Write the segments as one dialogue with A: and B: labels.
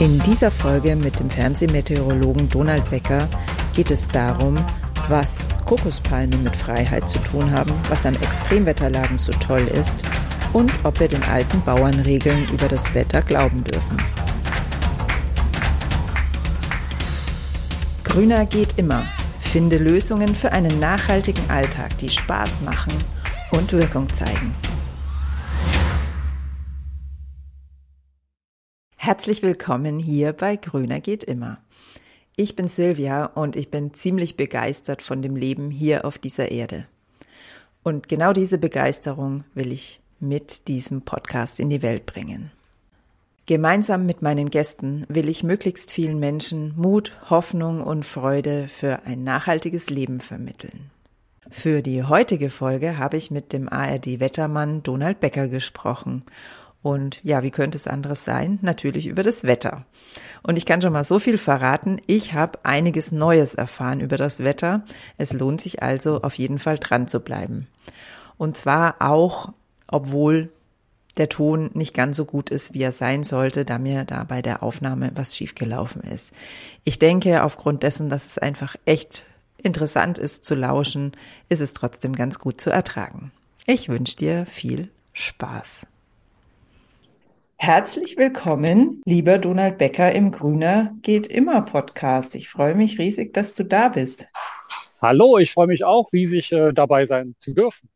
A: In dieser Folge mit dem Fernsehmeteorologen Donald Becker geht es darum, was Kokospalmen mit Freiheit zu tun haben, was an Extremwetterlagen so toll ist und ob wir den alten Bauernregeln über das Wetter glauben dürfen. Grüner geht immer. Finde Lösungen für einen nachhaltigen Alltag, die Spaß machen und Wirkung zeigen. Herzlich willkommen hier bei Grüner geht immer. Ich bin Silvia und ich bin ziemlich begeistert von dem Leben hier auf dieser Erde. Und genau diese Begeisterung will ich mit diesem Podcast in die Welt bringen. Gemeinsam mit meinen Gästen will ich möglichst vielen Menschen Mut, Hoffnung und Freude für ein nachhaltiges Leben vermitteln. Für die heutige Folge habe ich mit dem ARD-Wettermann Donald Becker gesprochen und ja, wie könnte es anderes sein? Natürlich über das Wetter. Und ich kann schon mal so viel verraten, ich habe einiges Neues erfahren über das Wetter. Es lohnt sich also auf jeden Fall dran zu bleiben. Und zwar auch, obwohl der Ton nicht ganz so gut ist, wie er sein sollte, da mir da bei der Aufnahme was schiefgelaufen ist. Ich denke, aufgrund dessen, dass es einfach echt interessant ist zu lauschen, ist es trotzdem ganz gut zu ertragen. Ich wünsche dir viel Spaß. Herzlich willkommen, lieber Donald Becker im Grüner geht immer Podcast. Ich freue mich riesig, dass du da bist.
B: Hallo, ich freue mich auch riesig äh, dabei sein zu dürfen.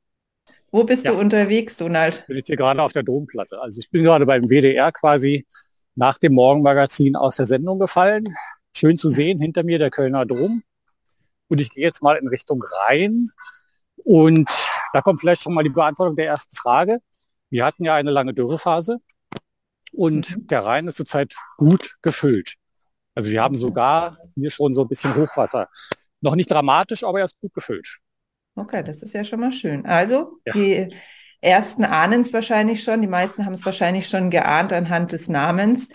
A: Wo bist ja. du unterwegs, Donald?
B: Ich bin jetzt hier gerade auf der Domplatte. Also ich bin gerade beim WDR quasi nach dem Morgenmagazin aus der Sendung gefallen. Schön zu sehen, hinter mir der Kölner Dom. Und ich gehe jetzt mal in Richtung Rhein. Und da kommt vielleicht schon mal die Beantwortung der ersten Frage. Wir hatten ja eine lange Dürrephase und mhm. der Rhein ist zurzeit gut gefüllt. Also wir haben sogar hier schon so ein bisschen Hochwasser. Noch nicht dramatisch, aber er ist gut gefüllt.
A: Okay, das ist ja schon mal schön. Also ja. die ersten ahnen es wahrscheinlich schon, die meisten haben es wahrscheinlich schon geahnt anhand des Namens.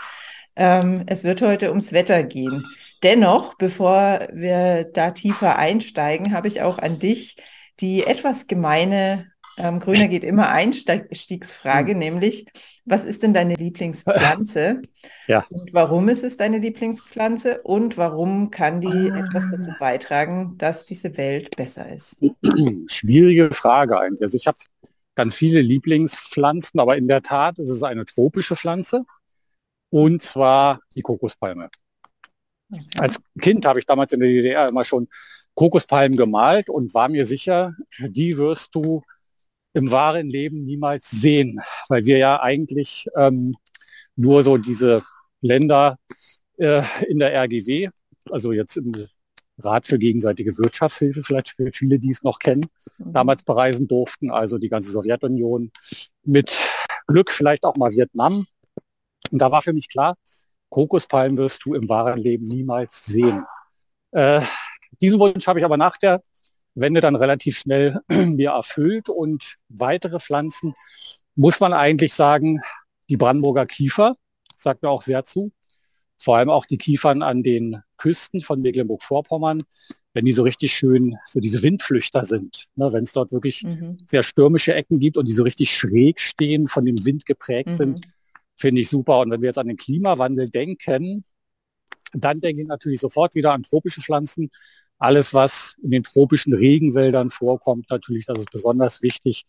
A: Ähm, es wird heute ums Wetter gehen. Dennoch, bevor wir da tiefer einsteigen, habe ich auch an dich die etwas gemeine ähm, Grüner geht immer Einstiegsfrage, mhm. nämlich, was ist denn deine Lieblingspflanze?
B: Ja.
A: Und warum ist es deine Lieblingspflanze? Und warum kann die ah. etwas dazu beitragen, dass diese Welt besser ist?
B: Schwierige Frage eigentlich. Also ich habe ganz viele Lieblingspflanzen, aber in der Tat ist es eine tropische Pflanze. Und zwar die Kokospalme. Okay. Als Kind habe ich damals in der DDR immer schon Kokospalmen gemalt und war mir sicher, die wirst du im wahren Leben niemals sehen, weil wir ja eigentlich ähm, nur so diese Länder äh, in der RGW, also jetzt im Rat für gegenseitige Wirtschaftshilfe, vielleicht für viele, die es noch kennen, mhm. damals bereisen durften, also die ganze Sowjetunion, mit Glück vielleicht auch mal Vietnam. Und da war für mich klar, Kokospalmen wirst du im wahren Leben niemals sehen. Äh, diesen Wunsch habe ich aber nach der Wende dann relativ schnell mir erfüllt und weitere Pflanzen muss man eigentlich sagen, die Brandenburger Kiefer sagt mir auch sehr zu. Vor allem auch die Kiefern an den Küsten von Mecklenburg-Vorpommern, wenn die so richtig schön, so diese Windflüchter sind, ne, wenn es dort wirklich mhm. sehr stürmische Ecken gibt und die so richtig schräg stehen, von dem Wind geprägt mhm. sind, finde ich super. Und wenn wir jetzt an den Klimawandel denken, dann denke ich natürlich sofort wieder an tropische Pflanzen, alles, was in den tropischen Regenwäldern vorkommt, natürlich, das ist besonders wichtig,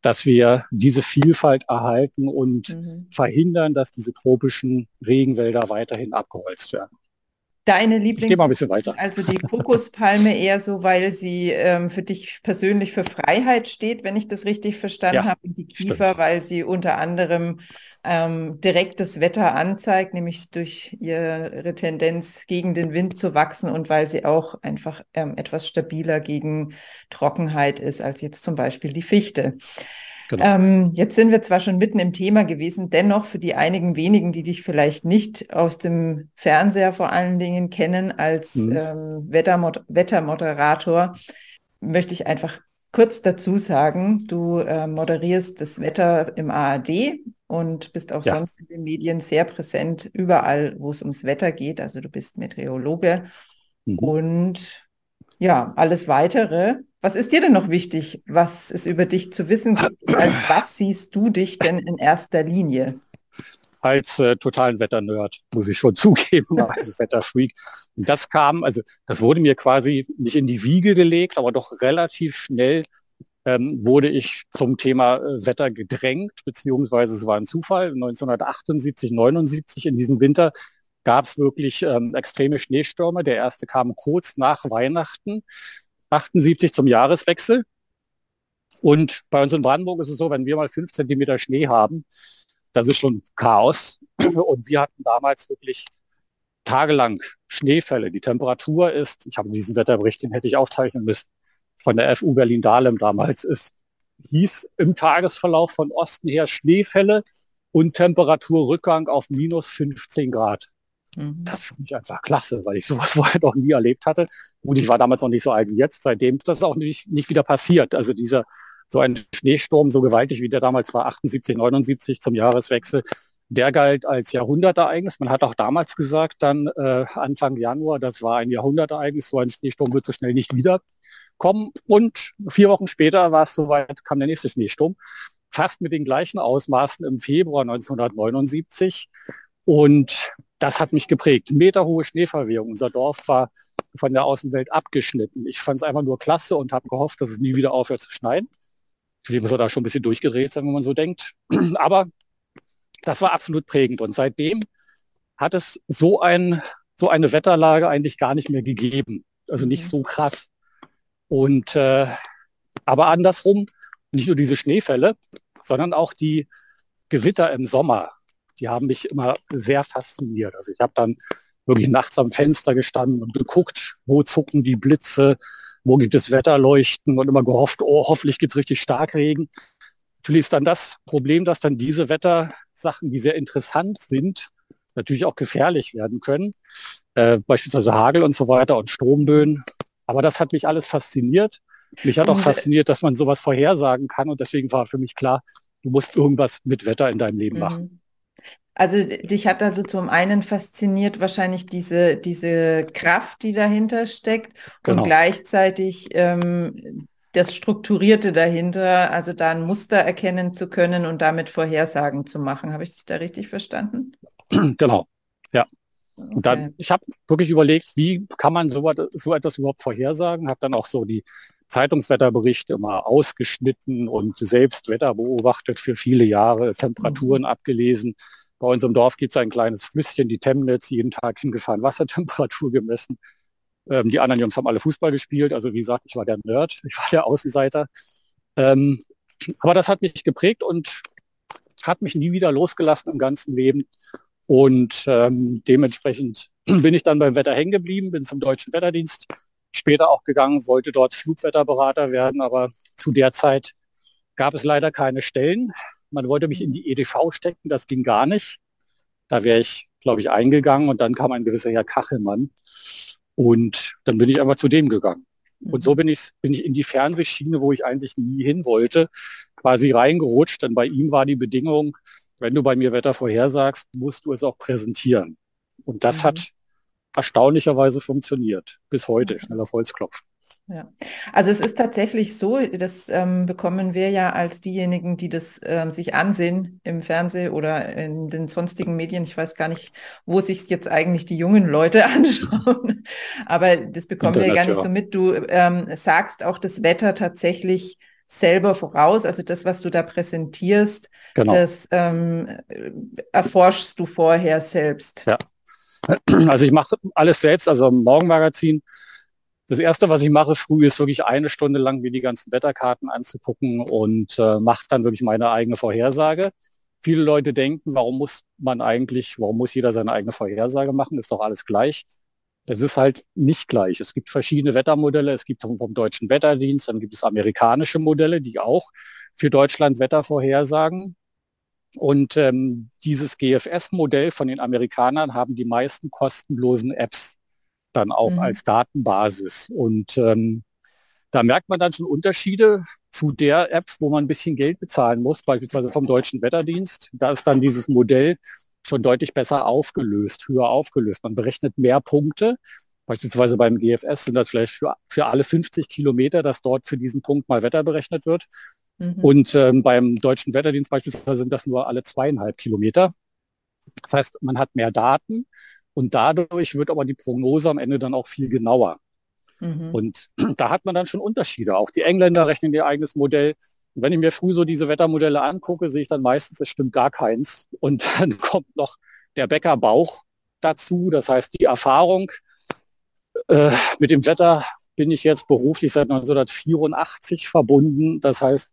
B: dass wir diese Vielfalt erhalten und mhm. verhindern, dass diese tropischen Regenwälder weiterhin abgeholzt werden.
A: Deine Lieblings...
B: Mal ein bisschen weiter.
A: Also die Kokospalme eher so, weil sie ähm, für dich persönlich für Freiheit steht, wenn ich das richtig verstanden ja, habe. Und die Kiefer, stimmt. weil sie unter anderem ähm, direktes Wetter anzeigt, nämlich durch ihre Tendenz gegen den Wind zu wachsen und weil sie auch einfach ähm, etwas stabiler gegen Trockenheit ist als jetzt zum Beispiel die Fichte. Genau. Ähm, jetzt sind wir zwar schon mitten im Thema gewesen, dennoch für die einigen wenigen, die dich vielleicht nicht aus dem Fernseher vor allen Dingen kennen als mhm. ähm, Wettermod Wettermoderator, möchte ich einfach kurz dazu sagen, du äh, moderierst das Wetter im ARD und bist auch ja. sonst in den Medien sehr präsent, überall, wo es ums Wetter geht. Also du bist Meteorologe mhm. und ja, alles weitere was ist dir denn noch wichtig, was es über dich zu wissen gibt? Als was siehst du dich denn in erster Linie?
B: als äh, totalen Wetternerd, muss ich schon zugeben, als Wetterfreak. Und das kam, also das wurde mir quasi nicht in die Wiege gelegt, aber doch relativ schnell ähm, wurde ich zum Thema äh, Wetter gedrängt, beziehungsweise es war ein Zufall. 1978, 79 in diesem Winter gab es wirklich ähm, extreme Schneestürme. Der erste kam kurz nach Weihnachten, 78 zum Jahreswechsel. Und bei uns in Brandenburg ist es so, wenn wir mal fünf Zentimeter Schnee haben, das ist schon Chaos. Und wir hatten damals wirklich tagelang Schneefälle. Die Temperatur ist, ich habe diesen Wetterbericht, den hätte ich aufzeichnen müssen, von der FU Berlin-Dahlem damals, ist, hieß im Tagesverlauf von Osten her Schneefälle und Temperaturrückgang auf minus 15 Grad. Mhm. Das fand ich einfach klasse, weil ich sowas vorher noch nie erlebt hatte. Und ich war damals noch nicht so alt wie jetzt. Seitdem ist das auch nicht, nicht wieder passiert. Also dieser so ein Schneesturm, so gewaltig wie der damals war, 78, 79 zum Jahreswechsel, der galt als Jahrhundertereignis. Man hat auch damals gesagt, dann äh, Anfang Januar, das war ein Jahrhundertereignis, so ein Schneesturm wird so schnell nicht wiederkommen. Und vier Wochen später war es soweit, kam der nächste Schneesturm, fast mit den gleichen Ausmaßen im Februar 1979. Und das hat mich geprägt. Meterhohe Schneeverwehung. Unser Dorf war von der Außenwelt abgeschnitten. Ich fand es einfach nur klasse und habe gehofft, dass es nie wieder aufhört zu schneien. Zudem ist er da schon ein bisschen durchgedreht sein, wenn man so denkt. Aber das war absolut prägend. Und seitdem hat es so, ein, so eine Wetterlage eigentlich gar nicht mehr gegeben. Also nicht mhm. so krass. Und äh, aber andersrum, nicht nur diese Schneefälle, sondern auch die Gewitter im Sommer die haben mich immer sehr fasziniert. Also ich habe dann wirklich nachts am Fenster gestanden und geguckt, wo zucken die Blitze, wo gibt es Wetterleuchten und immer gehofft, oh, hoffentlich gibt es richtig Starkregen. Natürlich ist dann das Problem, dass dann diese Wettersachen, die sehr interessant sind, natürlich auch gefährlich werden können. Äh, beispielsweise Hagel und so weiter und Stromböen. Aber das hat mich alles fasziniert. Mich hat auch machen, dass man sowas vorhersagen kann und deswegen war für mich klar, du musst irgendwas mit Wetter in deinem Leben machen.
A: Also dich hat also zum einen fasziniert wahrscheinlich diese, diese Kraft, die dahinter steckt genau. und gleichzeitig ähm, das Strukturierte dahinter, also da ein Muster erkennen zu können und damit Vorhersagen zu machen. Habe ich dich da richtig verstanden?
B: Genau, ja. Okay. Und dann, ich habe wirklich überlegt, wie kann man so, so etwas überhaupt vorhersagen, habe dann auch so die Zeitungswetterberichte immer ausgeschnitten und selbst Wetter beobachtet für viele Jahre, Temperaturen mhm. abgelesen bei uns im Dorf gibt es ein kleines Flüsschen, die Temnitz, jeden Tag hingefahren, Wassertemperatur gemessen. Ähm, die anderen Jungs haben alle Fußball gespielt. Also wie gesagt, ich war der Nerd, ich war der Außenseiter. Ähm, aber das hat mich geprägt und hat mich nie wieder losgelassen im ganzen Leben. Und ähm, dementsprechend bin ich dann beim Wetter hängen geblieben, bin zum Deutschen Wetterdienst später auch gegangen, wollte dort Flugwetterberater werden, aber zu der Zeit gab es leider keine Stellen. Man wollte mich in die EDV stecken, das ging gar nicht. Da wäre ich, glaube ich, eingegangen und dann kam ein gewisser Herr Kachelmann und dann bin ich einfach zu dem gegangen. Und so mhm. bin ich, bin ich in die Fernsehschiene, wo ich eigentlich nie hin wollte, quasi reingerutscht. Denn bei ihm war die Bedingung, wenn du bei mir Wetter vorhersagst, musst du es auch präsentieren. Und das mhm. hat erstaunlicherweise funktioniert. Bis heute. Schneller Holzklopf.
A: Ja, also es ist tatsächlich so, das ähm, bekommen wir ja als diejenigen, die das ähm, sich ansehen im Fernsehen oder in den sonstigen Medien. Ich weiß gar nicht, wo sich jetzt eigentlich die jungen Leute anschauen, aber das bekommen Internet, wir ja gar nicht ja. so mit. Du ähm, sagst auch das Wetter tatsächlich selber voraus, also das, was du da präsentierst, genau. das ähm, erforschst du vorher selbst.
B: Ja, also ich mache alles selbst, also im Morgenmagazin das Erste, was ich mache früh, ist wirklich eine Stunde lang mir die ganzen Wetterkarten anzugucken und äh, mache dann wirklich meine eigene Vorhersage. Viele Leute denken, warum muss man eigentlich, warum muss jeder seine eigene Vorhersage machen? Ist doch alles gleich. Es ist halt nicht gleich. Es gibt verschiedene Wettermodelle. Es gibt vom, vom Deutschen Wetterdienst, dann gibt es amerikanische Modelle, die auch für Deutschland Wetter vorhersagen. Und ähm, dieses GFS-Modell von den Amerikanern haben die meisten kostenlosen Apps dann auch mhm. als Datenbasis. Und ähm, da merkt man dann schon Unterschiede zu der App, wo man ein bisschen Geld bezahlen muss, beispielsweise vom Deutschen Wetterdienst. Da ist dann dieses Modell schon deutlich besser aufgelöst, höher aufgelöst. Man berechnet mehr Punkte. Beispielsweise beim GFS sind das vielleicht für, für alle 50 Kilometer, dass dort für diesen Punkt mal Wetter berechnet wird. Mhm. Und ähm, beim Deutschen Wetterdienst beispielsweise sind das nur alle zweieinhalb Kilometer. Das heißt, man hat mehr Daten und dadurch wird aber die Prognose am Ende dann auch viel genauer. Mhm. Und da hat man dann schon Unterschiede. Auch die Engländer rechnen ihr eigenes Modell. Und wenn ich mir früh so diese Wettermodelle angucke, sehe ich dann meistens, es stimmt gar keins. Und dann kommt noch der Bäckerbauch dazu. Das heißt, die Erfahrung äh, mit dem Wetter bin ich jetzt beruflich seit 1984 verbunden. Das heißt,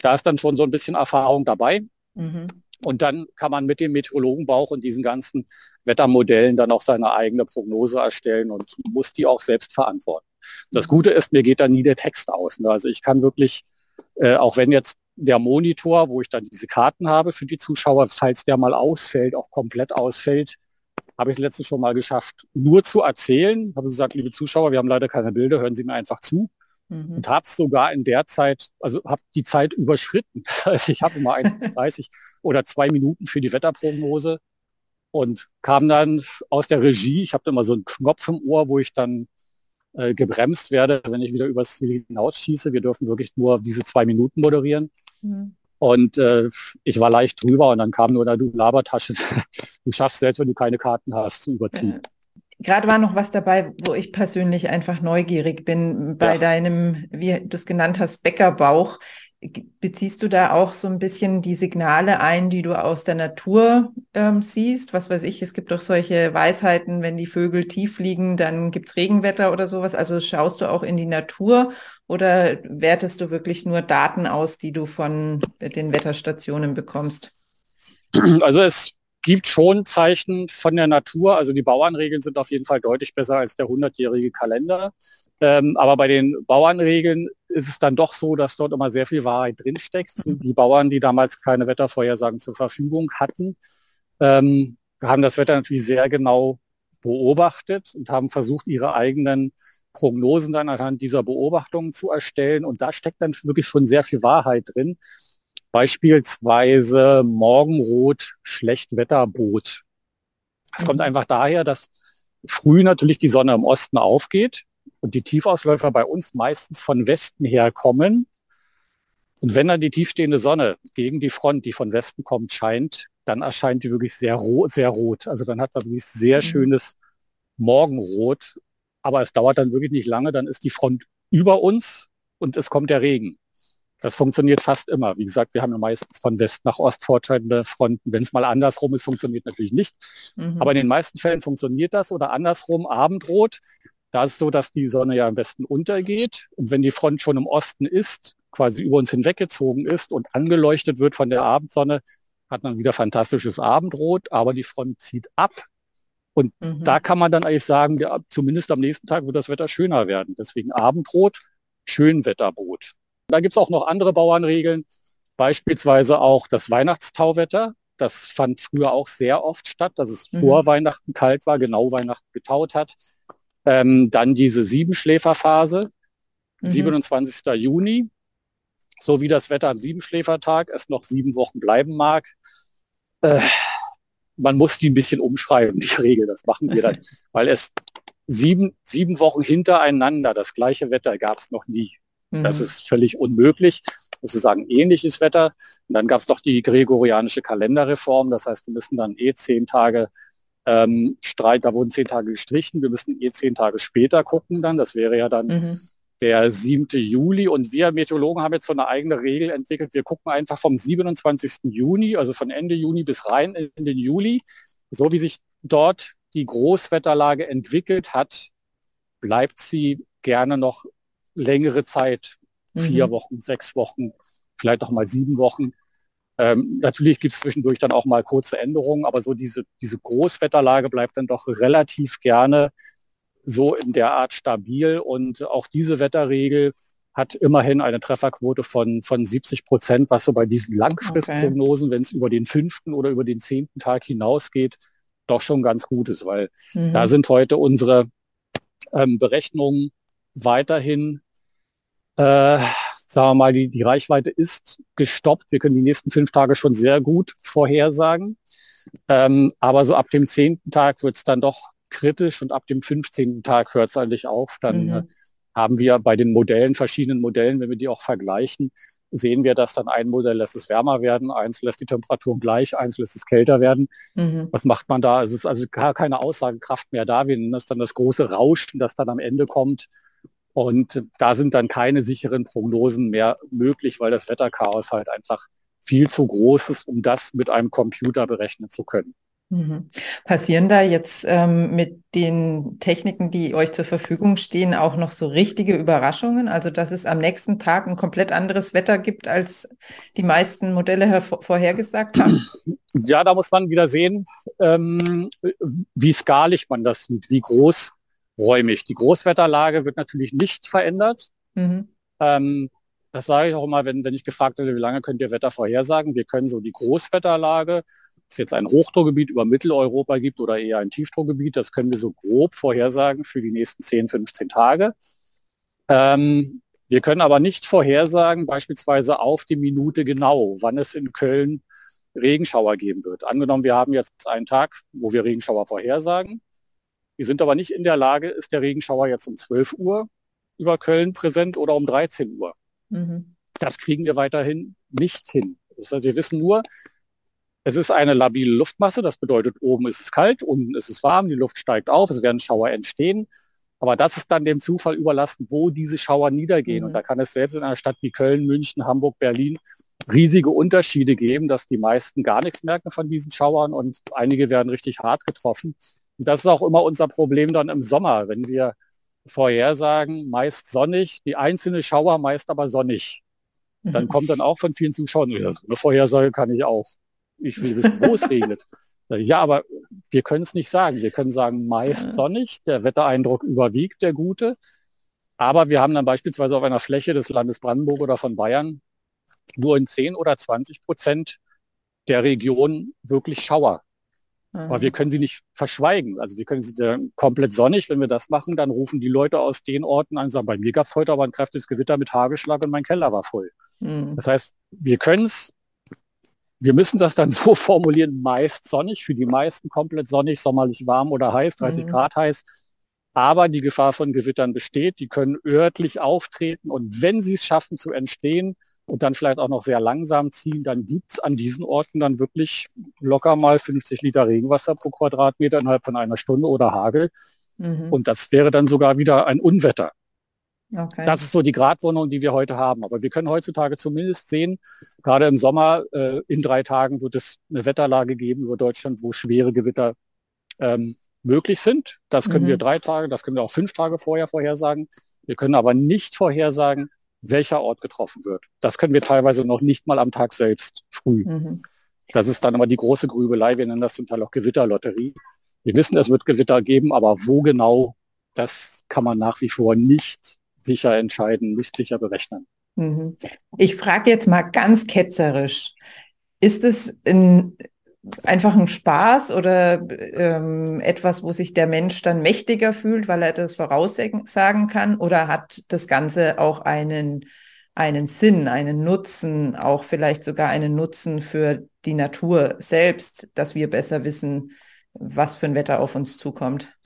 B: da ist dann schon so ein bisschen Erfahrung dabei. Mhm. Und dann kann man mit dem Meteorologenbauch und diesen ganzen Wettermodellen dann auch seine eigene Prognose erstellen und muss die auch selbst verantworten. Das mhm. Gute ist, mir geht da nie der Text aus. Ne? Also ich kann wirklich, äh, auch wenn jetzt der Monitor, wo ich dann diese Karten habe für die Zuschauer, falls der mal ausfällt, auch komplett ausfällt, habe ich es letztens schon mal geschafft, nur zu erzählen. Habe gesagt, liebe Zuschauer, wir haben leider keine Bilder, hören Sie mir einfach zu. Mhm. Und habe es sogar in der Zeit, also habe die Zeit überschritten. Also ich habe immer 1,30 oder zwei Minuten für die Wetterprognose und kam dann aus der Regie. Ich habe immer so einen Knopf im Ohr, wo ich dann äh, gebremst werde, wenn ich wieder übers Ziel hinausschieße. Wir dürfen wirklich nur diese zwei Minuten moderieren. Mhm. Und äh, ich war leicht drüber und dann kam nur, na du Labertasche, du schaffst selbst, wenn du keine Karten hast, zu überziehen.
A: Gerade war noch was dabei, wo ich persönlich einfach neugierig bin. Bei ja. deinem, wie du es genannt hast, Bäckerbauch. Beziehst du da auch so ein bisschen die Signale ein, die du aus der Natur ähm, siehst? Was weiß ich, es gibt doch solche Weisheiten, wenn die Vögel tief liegen, dann gibt es Regenwetter oder sowas. Also schaust du auch in die Natur oder wertest du wirklich nur Daten aus, die du von den Wetterstationen bekommst?
B: Also es gibt schon Zeichen von der Natur. Also die Bauernregeln sind auf jeden Fall deutlich besser als der 100-jährige Kalender. Ähm, aber bei den Bauernregeln ist es dann doch so, dass dort immer sehr viel Wahrheit drinsteckt. Die Bauern, die damals keine Wettervorhersagen zur Verfügung hatten, ähm, haben das Wetter natürlich sehr genau beobachtet und haben versucht, ihre eigenen Prognosen dann anhand dieser Beobachtungen zu erstellen. Und da steckt dann wirklich schon sehr viel Wahrheit drin. Beispielsweise Morgenrot, Schlechtwetterboot. Das mhm. kommt einfach daher, dass früh natürlich die Sonne im Osten aufgeht und die Tiefausläufer bei uns meistens von Westen her kommen. Und wenn dann die tiefstehende Sonne gegen die Front, die von Westen kommt, scheint, dann erscheint die wirklich sehr, rot, sehr rot. Also dann hat man wirklich sehr mhm. schönes Morgenrot. Aber es dauert dann wirklich nicht lange, dann ist die Front über uns und es kommt der Regen. Das funktioniert fast immer. Wie gesagt, wir haben ja meistens von West nach Ost fortschreitende Fronten. Wenn es mal andersrum ist, funktioniert natürlich nicht. Mhm. Aber in den meisten Fällen funktioniert das oder andersrum Abendrot. Da ist es so, dass die Sonne ja am besten untergeht. Und wenn die Front schon im Osten ist, quasi über uns hinweggezogen ist und angeleuchtet wird von der Abendsonne, hat man wieder fantastisches Abendrot, aber die Front zieht ab. Und mhm. da kann man dann eigentlich sagen, ja, zumindest am nächsten Tag wird das Wetter schöner werden. Deswegen Abendrot, Schönwetterbrot. Da gibt es auch noch andere Bauernregeln, beispielsweise auch das Weihnachtstauwetter. Das fand früher auch sehr oft statt, dass es mhm. vor Weihnachten kalt war, genau Weihnachten getaut hat. Ähm, dann diese Siebenschläferphase, mhm. 27. Juni, so wie das Wetter am Siebenschläfertag es noch sieben Wochen bleiben mag. Äh, man muss die ein bisschen umschreiben, die Regel. Das machen wir dann, weil es sieben, sieben Wochen hintereinander das gleiche Wetter gab es noch nie. Mhm. Das ist völlig unmöglich. Sozusagen ähnliches Wetter. Und dann gab es doch die gregorianische Kalenderreform. Das heißt, wir müssen dann eh zehn Tage ähm, Streit, da wurden zehn Tage gestrichen. Wir müssen eh zehn Tage später gucken dann. Das wäre ja dann mhm. der 7. Juli. Und wir Meteorologen haben jetzt so eine eigene Regel entwickelt. Wir gucken einfach vom 27. Juni, also von Ende Juni bis rein in den Juli. So wie sich dort die Großwetterlage entwickelt hat, bleibt sie gerne noch längere Zeit, vier mhm. Wochen, sechs Wochen, vielleicht auch mal sieben Wochen. Ähm, natürlich gibt es zwischendurch dann auch mal kurze Änderungen, aber so diese, diese Großwetterlage bleibt dann doch relativ gerne so in der Art stabil. Und auch diese Wetterregel hat immerhin eine Trefferquote von, von 70 Prozent, was so bei diesen Langfristprognosen, okay. wenn es über den fünften oder über den zehnten Tag hinausgeht, doch schon ganz gut ist, weil mhm. da sind heute unsere ähm, Berechnungen weiterhin äh, sagen wir mal, die, die Reichweite ist gestoppt. Wir können die nächsten fünf Tage schon sehr gut vorhersagen. Ähm, aber so ab dem zehnten Tag wird es dann doch kritisch und ab dem 15. Tag hört es eigentlich auf. Dann mhm. äh, haben wir bei den Modellen, verschiedenen Modellen, wenn wir die auch vergleichen, sehen wir, dass dann ein Modell lässt es wärmer werden, eins lässt die Temperaturen gleich, eins lässt es kälter werden. Mhm. Was macht man da? Es ist also gar keine Aussagekraft mehr da. Wir nennen das dann das große Rauschen, das dann am Ende kommt. Und da sind dann keine sicheren Prognosen mehr möglich, weil das Wetterchaos halt einfach viel zu groß ist, um das mit einem Computer berechnen zu können.
A: Mhm. Passieren da jetzt ähm, mit den Techniken, die euch zur Verfügung stehen, auch noch so richtige Überraschungen? Also, dass es am nächsten Tag ein komplett anderes Wetter gibt, als die meisten Modelle vorhergesagt haben?
B: Ja, da muss man wieder sehen, ähm, wie skalig man das sieht, wie großräumig. Die Großwetterlage wird natürlich nicht verändert. Mhm. Ähm, das sage ich auch immer, wenn, wenn ich gefragt werde, wie lange könnt ihr Wetter vorhersagen? Wir können so die Großwetterlage es jetzt ein Hochdruckgebiet über Mitteleuropa gibt oder eher ein Tiefdruckgebiet, das können wir so grob vorhersagen für die nächsten 10, 15 Tage. Ähm, wir können aber nicht vorhersagen, beispielsweise auf die Minute genau, wann es in Köln Regenschauer geben wird. Angenommen, wir haben jetzt einen Tag, wo wir Regenschauer vorhersagen. Wir sind aber nicht in der Lage, ist der Regenschauer jetzt um 12 Uhr über Köln präsent oder um 13 Uhr. Mhm. Das kriegen wir weiterhin nicht hin. Das heißt, wir wissen nur, es ist eine labile Luftmasse, das bedeutet, oben ist es kalt, unten ist es warm, die Luft steigt auf, es werden Schauer entstehen. Aber das ist dann dem Zufall überlassen, wo diese Schauer niedergehen. Mhm. Und da kann es selbst in einer Stadt wie Köln, München, Hamburg, Berlin riesige Unterschiede geben, dass die meisten gar nichts merken von diesen Schauern und einige werden richtig hart getroffen. Und das ist auch immer unser Problem dann im Sommer, wenn wir vorhersagen, meist sonnig, die einzelne Schauer meist aber sonnig. Dann mhm. kommt dann auch von vielen Zuschauern, eine Vorhersage kann ich auch ich will wissen, wo es regnet. Ja, aber wir können es nicht sagen. Wir können sagen, meist sonnig, der Wettereindruck überwiegt der gute. Aber wir haben dann beispielsweise auf einer Fläche des Landes Brandenburg oder von Bayern nur in 10 oder 20 Prozent der Region wirklich Schauer. Mhm. Aber wir können sie nicht verschweigen. Also wir können sie komplett sonnig. Wenn wir das machen, dann rufen die Leute aus den Orten an und sagen, bei mir gab es heute aber ein kräftiges Gewitter mit Hagelschlag und mein Keller war voll. Mhm. Das heißt, wir können es wir müssen das dann so formulieren, meist sonnig, für die meisten komplett sonnig, sommerlich warm oder heiß, 30 mhm. Grad heiß. Aber die Gefahr von Gewittern besteht. Die können örtlich auftreten und wenn sie es schaffen zu entstehen und dann vielleicht auch noch sehr langsam ziehen, dann gibt es an diesen Orten dann wirklich locker mal 50 Liter Regenwasser pro Quadratmeter innerhalb von einer Stunde oder Hagel. Mhm. Und das wäre dann sogar wieder ein Unwetter. Okay. Das ist so die Gratwohnung, die wir heute haben. Aber wir können heutzutage zumindest sehen, gerade im Sommer, äh, in drei Tagen wird es eine Wetterlage geben über Deutschland, wo schwere Gewitter ähm, möglich sind. Das können mhm. wir drei Tage, das können wir auch fünf Tage vorher vorhersagen. Wir können aber nicht vorhersagen, welcher Ort getroffen wird. Das können wir teilweise noch nicht mal am Tag selbst früh. Mhm. Das ist dann immer die große Grübelei. Wir nennen das zum Teil auch Gewitterlotterie. Wir wissen, es wird Gewitter geben, aber wo genau, das kann man nach wie vor nicht sicher entscheiden, nicht sicher berechnen.
A: Mhm. Ich frage jetzt mal ganz ketzerisch, ist es ein, einfach ein Spaß oder ähm, etwas, wo sich der Mensch dann mächtiger fühlt, weil er das voraussagen kann? Oder hat das Ganze auch einen, einen Sinn, einen Nutzen, auch vielleicht sogar einen Nutzen für die Natur selbst, dass wir besser wissen, was für ein Wetter auf uns zukommt?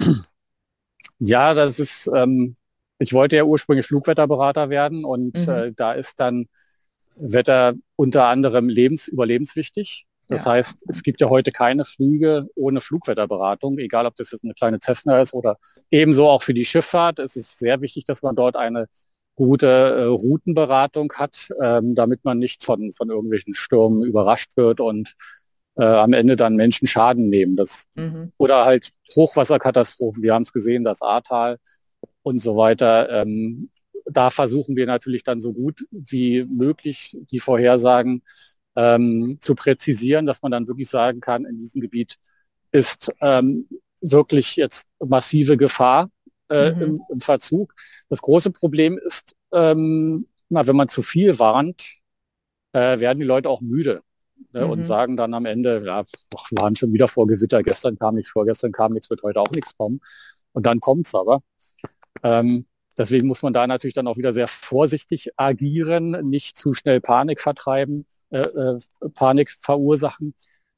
B: Ja, das ist ähm, ich wollte ja ursprünglich Flugwetterberater werden und mhm. äh, da ist dann Wetter unter anderem lebens überlebenswichtig. Das ja. heißt, es gibt ja heute keine Flüge ohne Flugwetterberatung, egal ob das jetzt eine kleine Cessna ist oder ebenso auch für die Schifffahrt. Es ist sehr wichtig, dass man dort eine gute äh, Routenberatung hat, ähm, damit man nicht von, von irgendwelchen Stürmen überrascht wird und äh, am Ende dann Menschen Schaden nehmen. Das, mhm. Oder halt Hochwasserkatastrophen. Wir haben es gesehen, das Ahrtal und so weiter. Ähm, da versuchen wir natürlich dann so gut wie möglich die Vorhersagen ähm, zu präzisieren, dass man dann wirklich sagen kann, in diesem Gebiet ist ähm, wirklich jetzt massive Gefahr äh, mhm. im, im, Verzug. Das große Problem ist, ähm, na, wenn man zu viel warnt, äh, werden die Leute auch müde ne, mhm. und sagen dann am Ende, ja, ach, waren schon wieder vor Gewitter, gestern kam nichts, vorgestern kam nichts, wird heute auch nichts kommen. Und dann kommt es aber. Ähm, deswegen muss man da natürlich dann auch wieder sehr vorsichtig agieren, nicht zu schnell Panik vertreiben, äh, äh, Panik verursachen,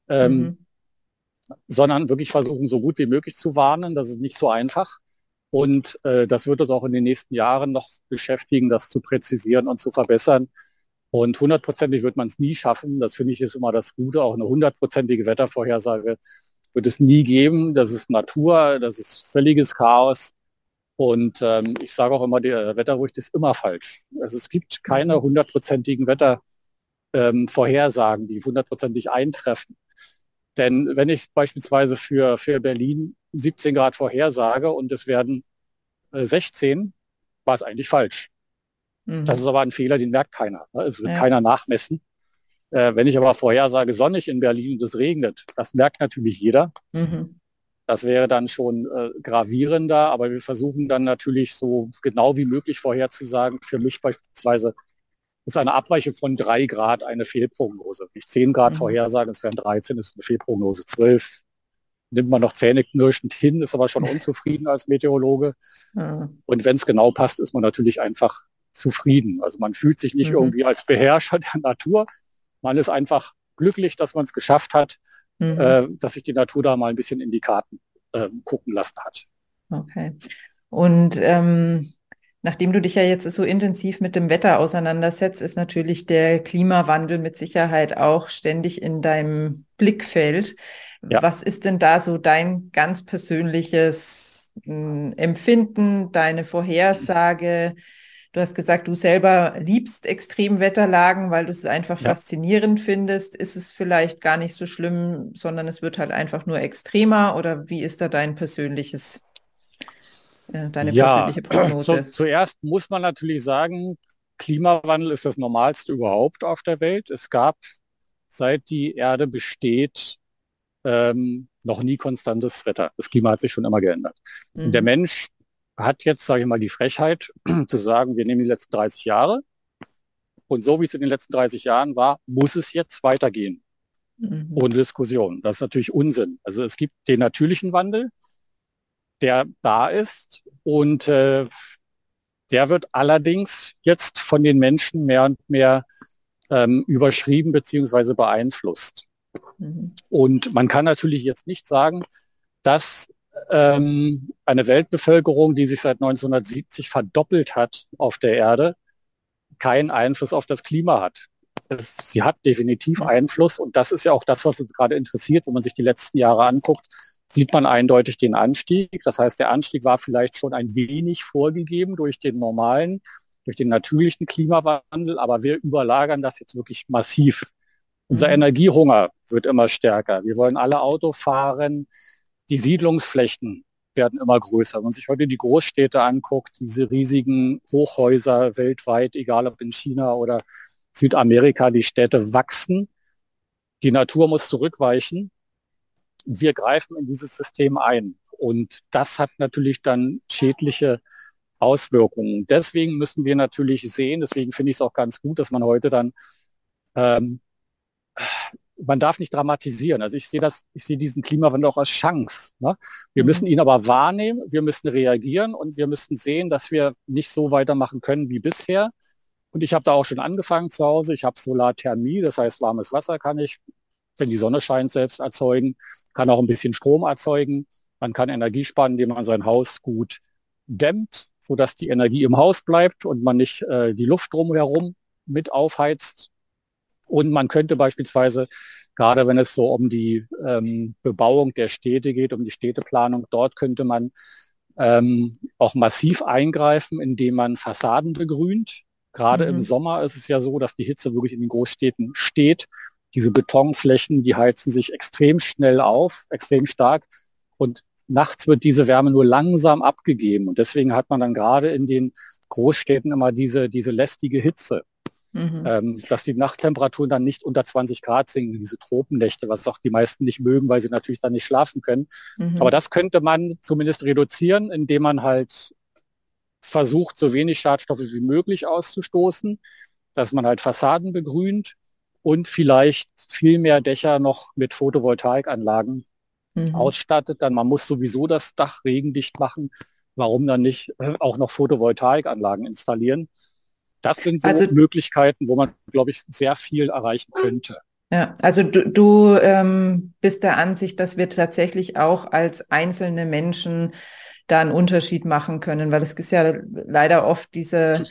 B: ähm, mhm. sondern wirklich versuchen, so gut wie möglich zu warnen. Das ist nicht so einfach. Und äh, das wird uns auch in den nächsten Jahren noch beschäftigen, das zu präzisieren und zu verbessern. Und hundertprozentig wird man es nie schaffen. Das finde ich ist immer das Gute. Auch eine hundertprozentige Wettervorhersage wird es nie geben. Das ist Natur, das ist völliges Chaos. Und ähm, ich sage auch immer, der Wetterbericht ist immer falsch. Also es gibt keine hundertprozentigen Wettervorhersagen, ähm, die hundertprozentig eintreffen. Denn wenn ich beispielsweise für, für Berlin 17 Grad vorhersage und es werden äh, 16, war es eigentlich falsch. Mhm. Das ist aber ein Fehler, den merkt keiner. Ne? Es wird ja. keiner nachmessen. Äh, wenn ich aber vorhersage, sonnig in Berlin und es regnet, das merkt natürlich jeder. Mhm. Das wäre dann schon äh, gravierender, aber wir versuchen dann natürlich so genau wie möglich vorherzusagen. Für mich beispielsweise ist eine Abweichung von drei Grad eine Fehlprognose. Wenn ich zehn Grad mhm. vorhersage, es wären 13, ist eine Fehlprognose zwölf. Nimmt man noch zähneknirschend hin, ist aber schon unzufrieden als Meteorologe. Mhm. Und wenn es genau passt, ist man natürlich einfach zufrieden. Also man fühlt sich nicht mhm. irgendwie als Beherrscher der Natur. Man ist einfach glücklich, dass man es geschafft hat, mhm. äh, dass sich die Natur da mal ein bisschen in die Karten äh, gucken lassen hat.
A: Okay. Und ähm, nachdem du dich ja jetzt so intensiv mit dem Wetter auseinandersetzt, ist natürlich der Klimawandel mit Sicherheit auch ständig in deinem Blickfeld. Ja. Was ist denn da so dein ganz persönliches hm, Empfinden, deine Vorhersage? Du hast gesagt, du selber liebst Extremwetterlagen, weil du es einfach ja. faszinierend findest. Ist es vielleicht gar nicht so schlimm, sondern es wird halt einfach nur extremer? Oder wie ist da dein persönliches,
B: äh, deine ja, persönliche Prognose? Zu, zuerst muss man natürlich sagen, Klimawandel ist das Normalste überhaupt auf der Welt. Es gab, seit die Erde besteht, ähm, noch nie konstantes Wetter. Das Klima hat sich schon immer geändert. Mhm. Der Mensch hat jetzt, sage ich mal, die Frechheit zu sagen, wir nehmen die letzten 30 Jahre und so wie es in den letzten 30 Jahren war, muss es jetzt weitergehen. Mhm. Ohne Diskussion. Das ist natürlich Unsinn. Also es gibt den natürlichen Wandel, der da ist und äh, der wird allerdings jetzt von den Menschen mehr und mehr ähm, überschrieben beziehungsweise beeinflusst. Mhm. Und man kann natürlich jetzt nicht sagen, dass ähm, eine Weltbevölkerung, die sich seit 1970 verdoppelt hat auf der Erde, keinen Einfluss auf das Klima hat. Es, sie hat definitiv Einfluss und das ist ja auch das, was uns gerade interessiert. Wenn man sich die letzten Jahre anguckt, sieht man eindeutig den Anstieg. Das heißt, der Anstieg war vielleicht schon ein wenig vorgegeben durch den normalen, durch den natürlichen Klimawandel, aber wir überlagern das jetzt wirklich massiv. Unser mhm. Energiehunger wird immer stärker. Wir wollen alle Auto fahren die Siedlungsflächen werden immer größer. Wenn man sich heute die Großstädte anguckt, diese riesigen Hochhäuser weltweit, egal ob in China oder Südamerika, die Städte wachsen. Die Natur muss zurückweichen. Wir greifen in dieses System ein. Und das hat natürlich dann schädliche Auswirkungen. Deswegen müssen wir natürlich sehen, deswegen finde ich es auch ganz gut, dass man heute dann ähm, man darf nicht dramatisieren. Also ich sehe das, ich sehe diesen Klimawandel auch als Chance. Ne? Wir mhm. müssen ihn aber wahrnehmen, wir müssen reagieren und wir müssen sehen, dass wir nicht so weitermachen können wie bisher. Und ich habe da auch schon angefangen zu Hause. Ich habe Solarthermie, das heißt warmes Wasser kann ich, wenn die Sonne scheint, selbst erzeugen, kann auch ein bisschen Strom erzeugen. Man kann Energie sparen, indem man sein Haus gut dämmt, sodass die Energie im Haus bleibt und man nicht äh, die Luft drumherum mit aufheizt. Und man könnte beispielsweise, gerade wenn es so um die ähm, Bebauung der Städte geht, um die Städteplanung, dort könnte man ähm, auch massiv eingreifen, indem man Fassaden begrünt. Gerade mhm. im Sommer ist es ja so, dass die Hitze wirklich in den Großstädten steht. Diese Betonflächen, die heizen sich extrem schnell auf, extrem stark. Und nachts wird diese Wärme nur langsam abgegeben. Und deswegen hat man dann gerade in den Großstädten immer diese, diese lästige Hitze. Mhm. Ähm, dass die Nachttemperaturen dann nicht unter 20 Grad sinken, diese Tropennächte, was auch die meisten nicht mögen, weil sie natürlich dann nicht schlafen können. Mhm. Aber das könnte man zumindest reduzieren, indem man halt versucht, so wenig Schadstoffe wie möglich auszustoßen, dass man halt Fassaden begrünt und vielleicht viel mehr Dächer noch mit Photovoltaikanlagen mhm. ausstattet. Dann man muss sowieso das Dach regendicht machen. Warum dann nicht äh, auch noch Photovoltaikanlagen installieren? Das sind so also, Möglichkeiten, wo man, glaube ich, sehr viel erreichen könnte.
A: Ja, also du, du ähm, bist der Ansicht, dass wir tatsächlich auch als einzelne Menschen da einen Unterschied machen können, weil es ist ja leider oft diese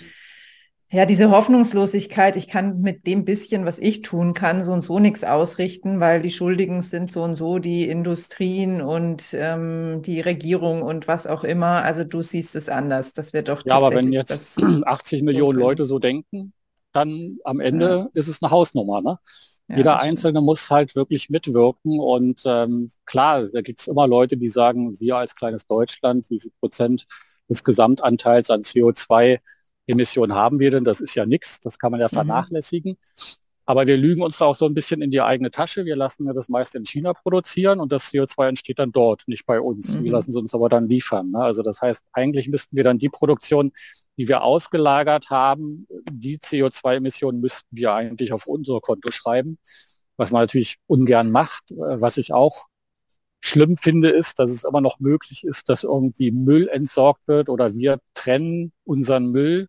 A: Ja, diese Hoffnungslosigkeit, ich kann mit dem bisschen, was ich tun kann, so und so nichts ausrichten, weil die Schuldigen sind so und so die Industrien und ähm, die Regierung und was auch immer. Also du siehst es anders. Das wird doch.
B: Ja, aber wenn jetzt 80 Millionen Leute so denken, dann am Ende ja. ist es eine Hausnummer. Ne? Ja, Jeder Einzelne muss halt wirklich mitwirken. Und ähm, klar, da gibt es immer Leute, die sagen, wir als kleines Deutschland, wie viel Prozent des Gesamtanteils an CO2 Emissionen haben wir denn? Das ist ja nichts, das kann man ja mhm. vernachlässigen. Mhm. Aber wir lügen uns da auch so ein bisschen in die eigene Tasche. Wir lassen ja das meiste in China produzieren und das CO2 entsteht dann dort, nicht bei uns. Mhm. Wir lassen es uns aber dann liefern. Ne? Also das heißt, eigentlich müssten wir dann die Produktion, die wir ausgelagert haben, die CO2-Emissionen müssten wir eigentlich auf unser Konto schreiben, was man natürlich ungern macht. Äh, was ich auch schlimm finde, ist, dass es immer noch möglich ist, dass irgendwie Müll entsorgt wird oder wir trennen unseren Müll,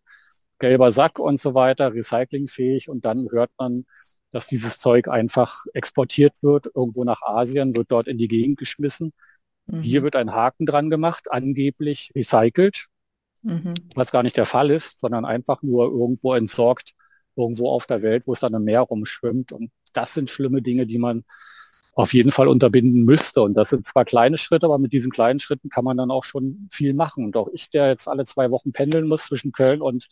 B: gelber Sack und so weiter, recyclingfähig und dann hört man, dass dieses Zeug einfach exportiert wird, irgendwo nach Asien, wird dort in die Gegend geschmissen. Mhm. Hier wird ein Haken dran gemacht, angeblich recycelt, mhm. was gar nicht der Fall ist, sondern einfach nur irgendwo entsorgt, irgendwo auf der Welt, wo es dann im Meer rumschwimmt. Und das sind schlimme Dinge, die man auf jeden Fall unterbinden müsste. Und das sind zwar kleine Schritte, aber mit diesen kleinen Schritten kann man dann auch schon viel machen. Und auch ich, der jetzt alle zwei Wochen pendeln muss zwischen Köln und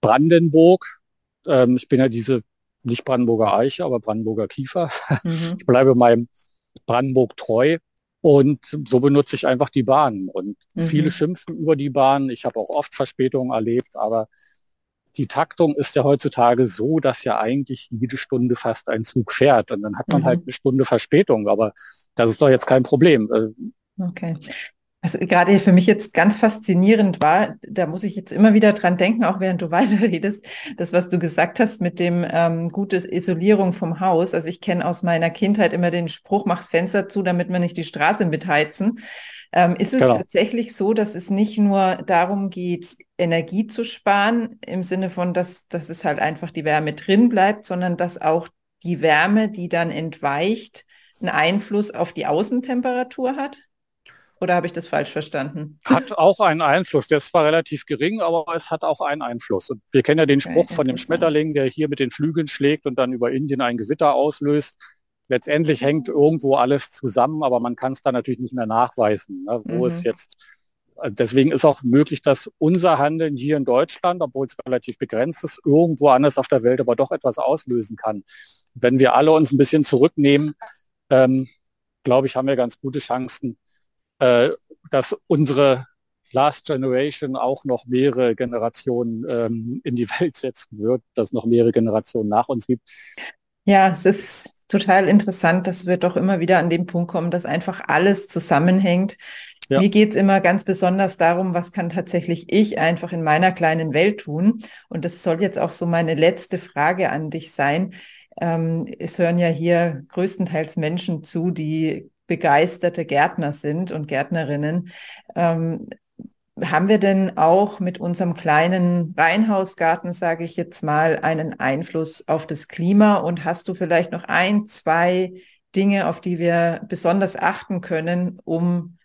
B: Brandenburg, ähm, ich bin ja diese nicht Brandenburger Eiche, aber Brandenburger Kiefer. Mhm. Ich bleibe meinem Brandenburg treu. Und so benutze ich einfach die Bahn. Und mhm. viele schimpfen über die Bahn. Ich habe auch oft Verspätungen erlebt, aber die Taktung ist ja heutzutage so, dass ja eigentlich jede Stunde fast ein Zug fährt und dann hat man halt mhm. halt eine Stunde Verspätung, aber das ist doch jetzt kein Problem.
A: Äh, okay. Was gerade für mich jetzt ganz faszinierend war, da muss ich jetzt immer wieder dran denken, auch während du weiterredest, das, was du gesagt hast mit dem ähm, gutes Isolierung vom Haus. Also ich kenne aus meiner Kindheit immer den Spruch, mach's Fenster zu, damit man nicht die Straße mitheizen. Ähm, ist es genau. tatsächlich so, dass es nicht nur darum geht, Energie zu sparen, im Sinne von, dass, dass es halt einfach die Wärme drin bleibt, sondern dass auch die Wärme, die dann entweicht, einen Einfluss auf die Außentemperatur hat? Oder habe ich das falsch verstanden?
B: Hat auch einen Einfluss. Der ist zwar relativ gering, aber es hat auch einen Einfluss. Und wir kennen ja den Spruch okay, von dem Schmetterling, der hier mit den Flügeln schlägt und dann über Indien ein Gewitter auslöst letztendlich hängt irgendwo alles zusammen, aber man kann es dann natürlich nicht mehr nachweisen, ne, wo mhm. es jetzt. Äh, deswegen ist auch möglich, dass unser Handeln hier in Deutschland, obwohl es relativ begrenzt ist, irgendwo anders auf der Welt aber doch etwas auslösen kann. Wenn wir alle uns ein bisschen zurücknehmen, ähm, glaube ich, haben wir ganz gute Chancen, äh, dass unsere Last Generation auch noch mehrere Generationen ähm, in die Welt setzen wird, dass noch mehrere Generationen nach uns gibt.
A: Ja, es ist total interessant, dass wir doch immer wieder an den Punkt kommen, dass einfach alles zusammenhängt. Ja. Mir geht's immer ganz besonders darum, was kann tatsächlich ich einfach in meiner kleinen Welt tun. Und das soll jetzt auch so meine letzte Frage an dich sein. Ähm, es hören ja hier größtenteils Menschen zu, die begeisterte Gärtner sind und Gärtnerinnen. Ähm, haben wir denn auch mit unserem kleinen Weinhausgarten, sage ich jetzt mal, einen Einfluss auf das Klima? Und hast du vielleicht noch ein, zwei Dinge, auf die wir besonders achten können, um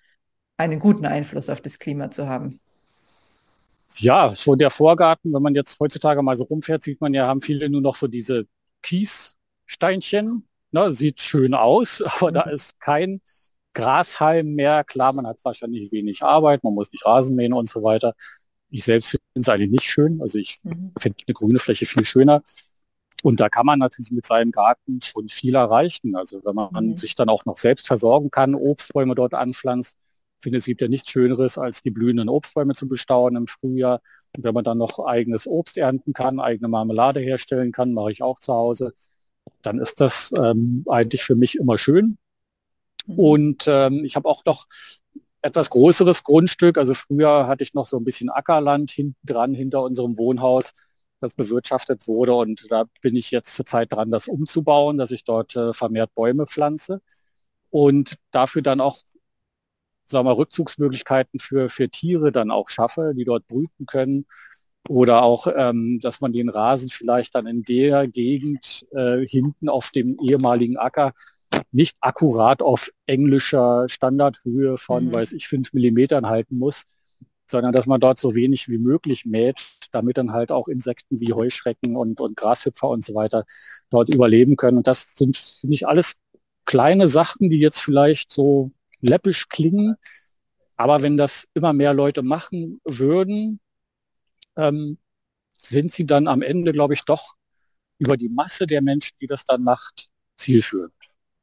A: einen guten Einfluss auf das Klima zu haben?
B: Ja, schon der Vorgarten, wenn man jetzt heutzutage mal so rumfährt, sieht man ja, haben viele nur noch so diese Kiessteinchen. Ne, sieht schön aus, aber mhm. da ist kein Grashalm mehr. Klar, man hat wahrscheinlich wenig Arbeit, man muss nicht Rasen mähen und so weiter. Ich selbst finde es eigentlich nicht schön. Also ich mhm. finde eine grüne Fläche viel schöner. Und da kann man natürlich mit seinem Garten schon viel erreichen. Also wenn man mhm. sich dann auch noch selbst versorgen kann, Obstbäume dort anpflanzt. Ich finde, es gibt ja nichts Schöneres, als die blühenden Obstbäume zu bestaunen im Frühjahr. Und wenn man dann noch eigenes Obst ernten kann, eigene Marmelade herstellen kann, mache ich auch zu Hause, dann ist das ähm, eigentlich für mich immer schön. Mhm. Und ähm, ich habe auch noch etwas größeres Grundstück. Also früher hatte ich noch so ein bisschen Ackerland hinten dran hinter unserem Wohnhaus, das bewirtschaftet wurde. Und da bin ich jetzt zurzeit dran, das umzubauen, dass ich dort äh, vermehrt Bäume pflanze und dafür dann auch sagen wir, Rückzugsmöglichkeiten für, für Tiere dann auch schaffe, die dort brüten können. Oder auch, ähm, dass man den Rasen vielleicht dann in der Gegend äh, hinten auf dem ehemaligen Acker nicht akkurat auf englischer Standardhöhe von, mhm. weiß ich, fünf Millimetern halten muss, sondern dass man dort so wenig wie möglich mäht, damit dann halt auch Insekten wie Heuschrecken und, und Grashüpfer und so weiter dort überleben können. Und das sind, finde ich, alles kleine Sachen, die jetzt vielleicht so läppisch klingen. Aber wenn das immer mehr Leute machen würden, ähm, sind sie dann am Ende, glaube ich, doch über die Masse der Menschen, die das dann macht, zielführend.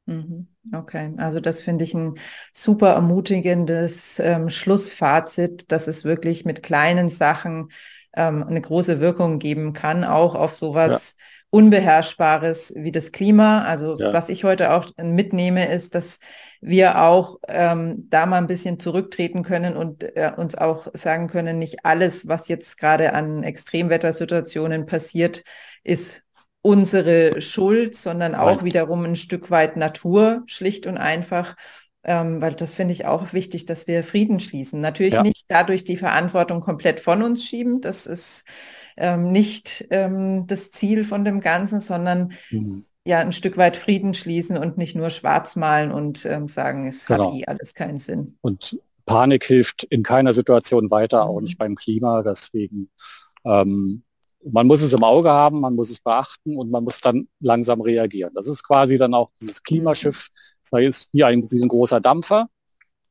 A: Mhm. Okay, also das finde ich ein super ermutigendes ähm, Schlussfazit, dass es wirklich mit kleinen Sachen ähm, eine große Wirkung geben kann, auch auf sowas ja. Unbeherrschbares wie das Klima. Also ja. was ich heute auch mitnehme, ist, dass wir auch ähm, da mal ein bisschen zurücktreten können und äh, uns auch sagen können, nicht alles, was jetzt gerade an Extremwettersituationen passiert, ist unsere Schuld, sondern auch Nein. wiederum ein Stück weit Natur, schlicht und einfach. Ähm, weil das finde ich auch wichtig, dass wir Frieden schließen. Natürlich ja. nicht dadurch die Verantwortung komplett von uns schieben. Das ist ähm, nicht ähm, das Ziel von dem Ganzen, sondern mhm. ja ein Stück weit Frieden schließen und nicht nur schwarz malen und ähm, sagen, es genau. hat eh alles keinen Sinn.
B: Und Panik hilft in keiner Situation weiter, mhm. auch nicht beim Klima. Deswegen ähm, man muss es im Auge haben, man muss es beachten und man muss dann langsam reagieren. Das ist quasi dann auch dieses Klimaschiff, sei es wie ein, wie ein großer Dampfer.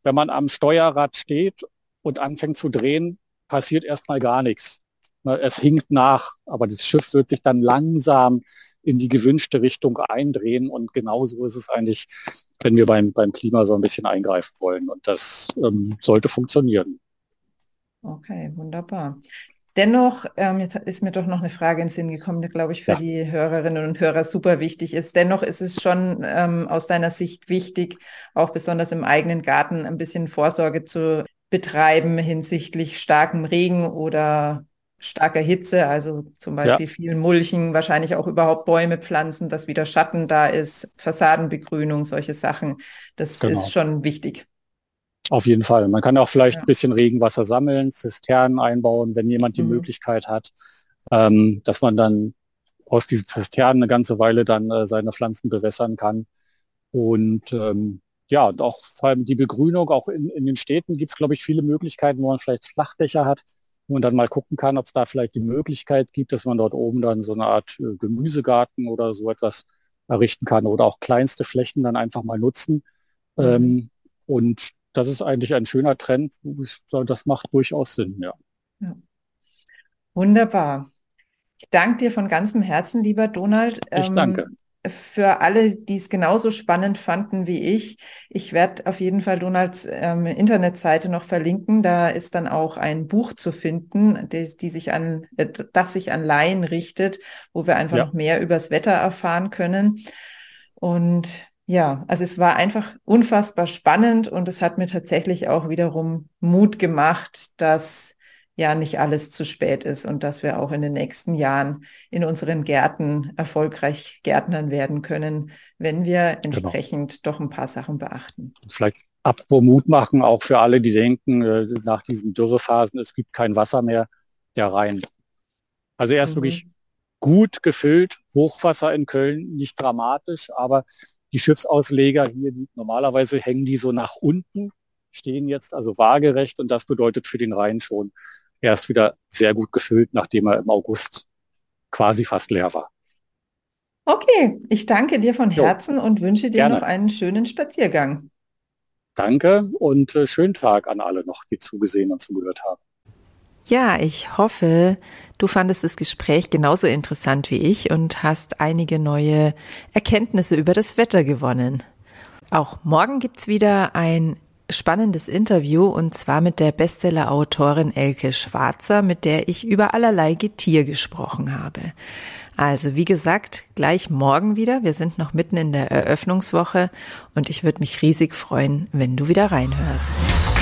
B: Wenn man am Steuerrad steht und anfängt zu drehen, passiert erstmal gar nichts. Es hinkt nach, aber das Schiff wird sich dann langsam in die gewünschte Richtung eindrehen und genauso ist es eigentlich, wenn wir beim, beim Klima so ein bisschen eingreifen wollen und das ähm, sollte funktionieren.
A: Okay, wunderbar. Dennoch, ähm, jetzt ist mir doch noch eine Frage ins Sinn gekommen, die, glaube ich, für ja. die Hörerinnen und Hörer super wichtig ist. Dennoch ist es schon ähm, aus deiner Sicht wichtig, auch besonders im eigenen Garten ein bisschen Vorsorge zu betreiben hinsichtlich starkem Regen oder starker Hitze, also zum Beispiel ja. vielen Mulchen, wahrscheinlich auch überhaupt Bäume pflanzen, dass wieder Schatten da ist, Fassadenbegrünung, solche Sachen. Das genau. ist schon wichtig.
B: Auf jeden Fall. Man kann auch vielleicht ja. ein bisschen Regenwasser sammeln, Zisternen einbauen, wenn jemand die mhm. Möglichkeit hat, ähm, dass man dann aus diesen Zisternen eine ganze Weile dann äh, seine Pflanzen bewässern kann. Und ähm, ja, und auch vor allem die Begrünung, auch in, in den Städten gibt es, glaube ich, viele Möglichkeiten, wo man vielleicht Flachdächer hat, wo man dann mal gucken kann, ob es da vielleicht die Möglichkeit gibt, dass man dort oben dann so eine Art äh, Gemüsegarten oder so etwas errichten kann oder auch kleinste Flächen dann einfach mal nutzen. Mhm. Ähm, und das ist eigentlich ein schöner Trend. Das macht durchaus Sinn, ja. ja.
A: Wunderbar. Ich danke dir von ganzem Herzen, lieber Donald.
B: Ich ähm, danke.
A: Für alle, die es genauso spannend fanden wie ich, ich werde auf jeden Fall Donalds ähm, Internetseite noch verlinken. Da ist dann auch ein Buch zu finden, die, die sich an, äh, das sich an Laien richtet, wo wir einfach ja. noch mehr übers Wetter erfahren können. Und ja, also es war einfach unfassbar spannend und es hat mir tatsächlich auch wiederum Mut gemacht, dass ja nicht alles zu spät ist und dass wir auch in den nächsten Jahren in unseren Gärten erfolgreich Gärtnern werden können, wenn wir genau. entsprechend genau. doch ein paar Sachen beachten.
B: Vielleicht apropos Mut machen, auch für alle, die denken, äh, nach diesen Dürrephasen, es gibt kein Wasser mehr, der Rhein. Also er ist mhm. wirklich gut gefüllt, Hochwasser in Köln, nicht dramatisch, aber die Schiffsausleger hier, die, normalerweise hängen die so nach unten, stehen jetzt also waagerecht und das bedeutet für den Rhein schon, er ist wieder sehr gut gefüllt, nachdem er im August quasi fast leer war.
A: Okay, ich danke dir von Herzen jo, und wünsche dir gerne. noch einen schönen Spaziergang.
B: Danke und äh, schönen Tag an alle noch, die zugesehen und zugehört haben.
A: Ja, ich hoffe, du fandest das Gespräch genauso interessant wie ich und hast einige neue Erkenntnisse über das Wetter gewonnen. Auch morgen gibt's wieder ein spannendes Interview und zwar mit der Bestseller-Autorin Elke Schwarzer, mit der ich über allerlei Getier gesprochen habe. Also wie gesagt, gleich morgen wieder. Wir sind noch mitten in der Eröffnungswoche und ich würde mich riesig freuen, wenn du wieder reinhörst.